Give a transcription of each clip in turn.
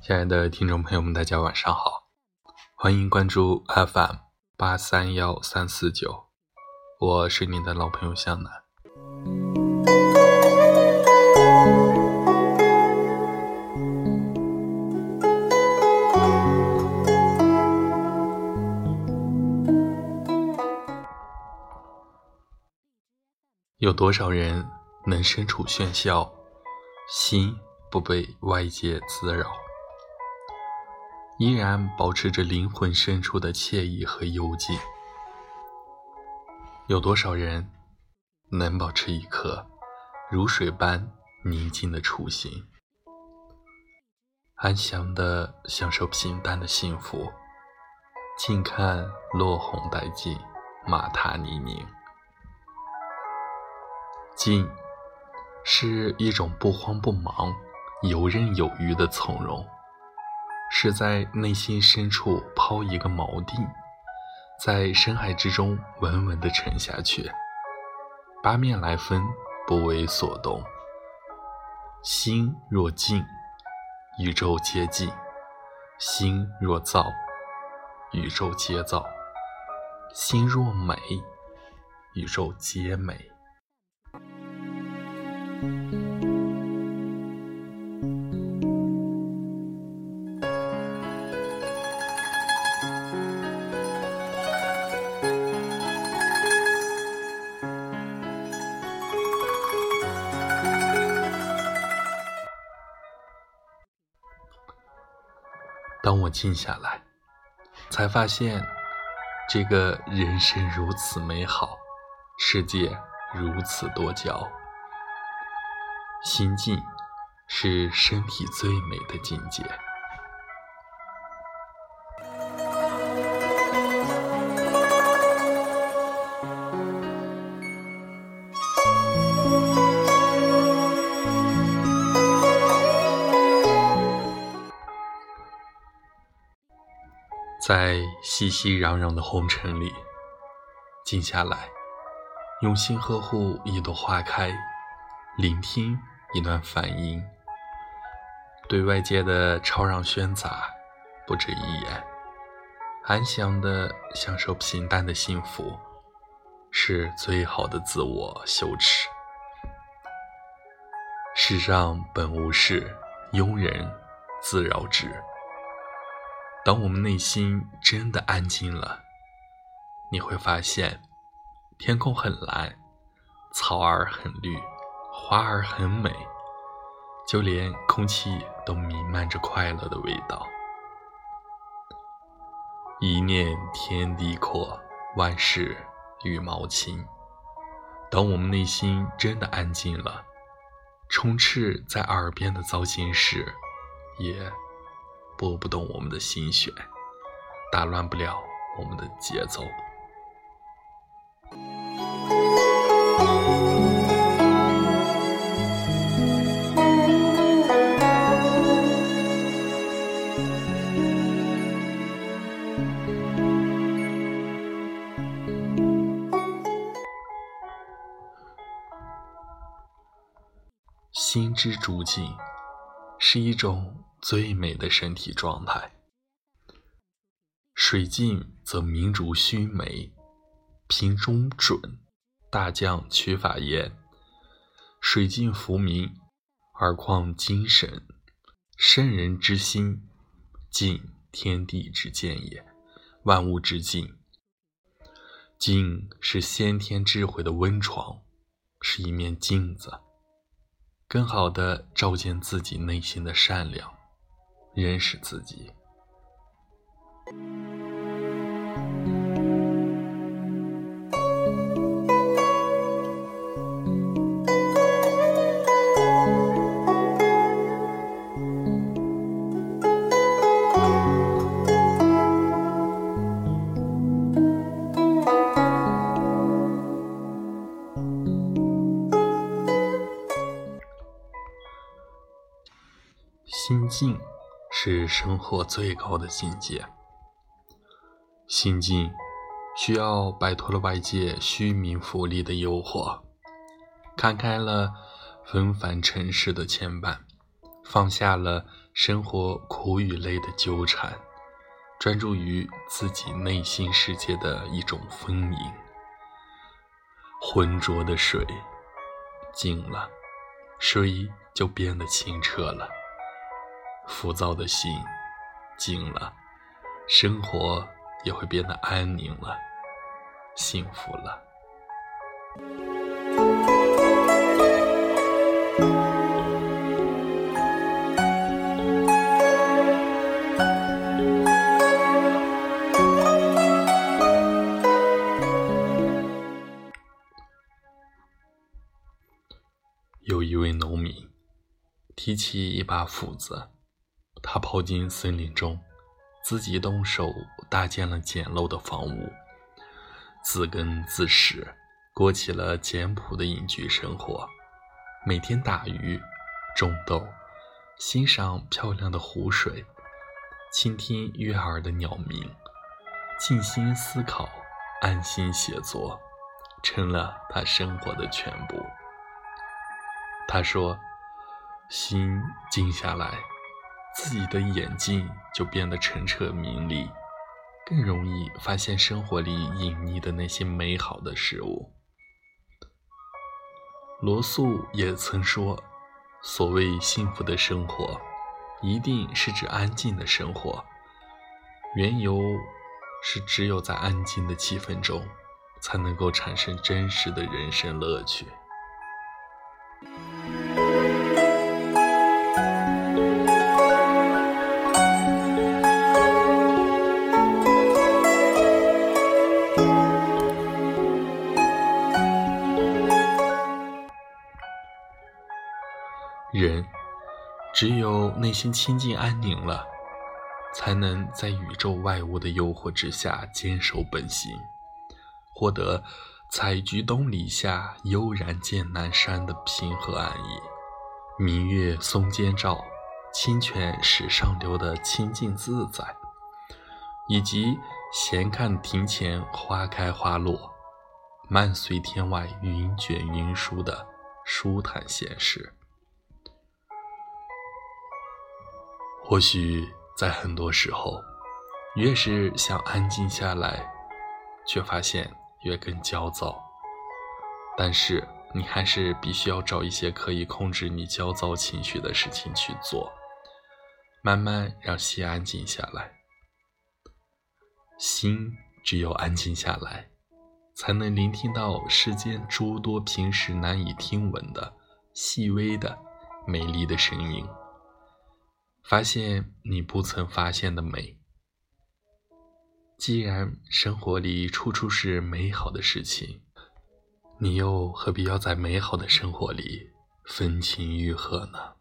亲爱的听众朋友们，大家晚上好，欢迎关注 FM 八三幺三四九，我是你的老朋友向南。多少人能身处喧嚣，心不被外界滋扰？依然保持着灵魂深处的惬意和幽静。有多少人能保持一颗如水般宁静的初心，安详的享受平淡的幸福，静看落红殆尽，马踏泥泞。静，是一种不慌不忙、游刃有余的从容。是在内心深处抛一个锚定，在深海之中稳稳地沉下去。八面来风，不为所动。心若静，宇宙皆静；心若躁，宇宙皆躁；心若美，宇宙皆美。当我静下来，才发现这个人生如此美好，世界如此多娇。心静是身体最美的境界。在熙熙攘攘的红尘里，静下来，用心呵护一朵花开，聆听一段梵音，对外界的吵嚷喧杂不止一言，安详的享受平淡的幸福，是最好的自我羞耻。世上本无事，庸人自扰之。当我们内心真的安静了，你会发现，天空很蓝，草儿很绿，花儿很美，就连空气都弥漫着快乐的味道。一念天地阔，万事羽毛轻。当我们内心真的安静了，充斥在耳边的糟心事，也。拨不动我们的心弦，打乱不了我们的节奏。之逐境，是一种。最美的身体状态。水静则明烛须眉，瓶中准，大将取法言。水静浮明，而况精神？圣人之心，静天地之见也，万物之境。静是先天智慧的温床，是一面镜子，更好的照见自己内心的善良。认识自己。生活最高的境界。心境需要摆脱了外界虚名浮利的诱惑，看开了纷繁尘世的牵绊，放下了生活苦与累的纠缠，专注于自己内心世界的一种丰盈。浑浊的水静了，水就变得清澈了；浮躁的心静了，生活也会变得安宁了。幸福了。有一位农民提起一把斧子，他跑进森林中，自己动手搭建了简陋的房屋。自耕自食，过起了简朴的隐居生活。每天打鱼、种豆，欣赏漂亮的湖水，倾听悦耳的鸟鸣，静心思考，安心写作，成了他生活的全部。他说：“心静下来，自己的眼睛就变得澄澈明丽。”更容易发现生活里隐匿的那些美好的事物。罗素也曾说：“所谓幸福的生活，一定是指安静的生活。缘由是只有在安静的气氛中，才能够产生真实的人生乐趣。”只有内心清净安宁了，才能在宇宙外物的诱惑之下坚守本心，获得“采菊东篱下，悠然见南山”的平和安逸。明月松间照，清泉石上流的清净自在，以及闲看庭前花开花落，漫随天外云卷云舒的舒坦闲适。或许在很多时候，越是想安静下来，却发现越更焦躁。但是你还是必须要找一些可以控制你焦躁情绪的事情去做，慢慢让心安静下来。心只有安静下来，才能聆听到世间诸多平时难以听闻的细微的、美丽的声音。发现你不曾发现的美。既然生活里处处是美好的事情，你又何必要在美好的生活里分情欲合呢？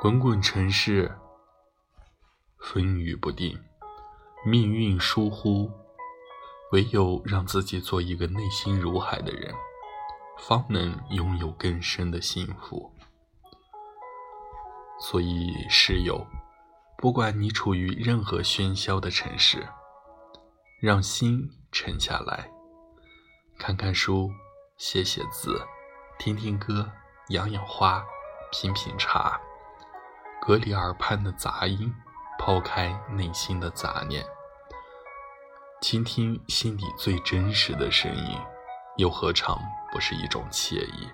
滚滚尘世，风雨不定，命运疏忽，唯有让自己做一个内心如海的人，方能拥有更深的幸福。所以，室友，不管你处于任何喧嚣的城市，让心沉下来，看看书，写写字，听听歌，养养花，品品茶。隔离耳畔的杂音，抛开内心的杂念，倾听心底最真实的声音，又何尝不是一种惬意？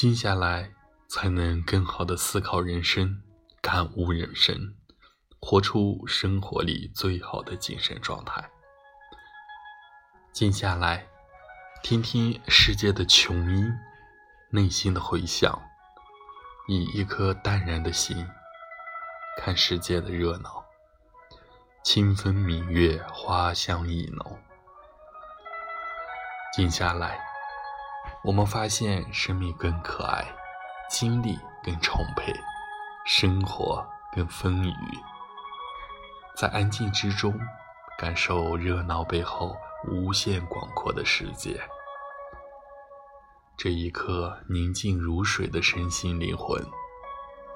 静下来，才能更好的思考人生，感悟人生，活出生活里最好的精神状态。静下来，听听世界的琼音，内心的回响，以一颗淡然的心，看世界的热闹。清风明月，花香意浓。静下来，我们发现生命更可爱，精力更充沛，生活更丰腴。在安静之中，感受热闹背后无限广阔的世界。这一刻宁静如水的身心灵魂，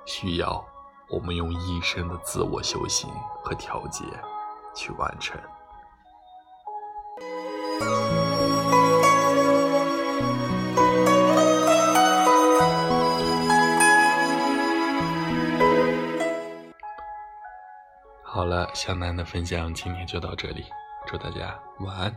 需要。我们用一生的自我修行和调节去完成。好了，向南的分享今天就到这里，祝大家晚安。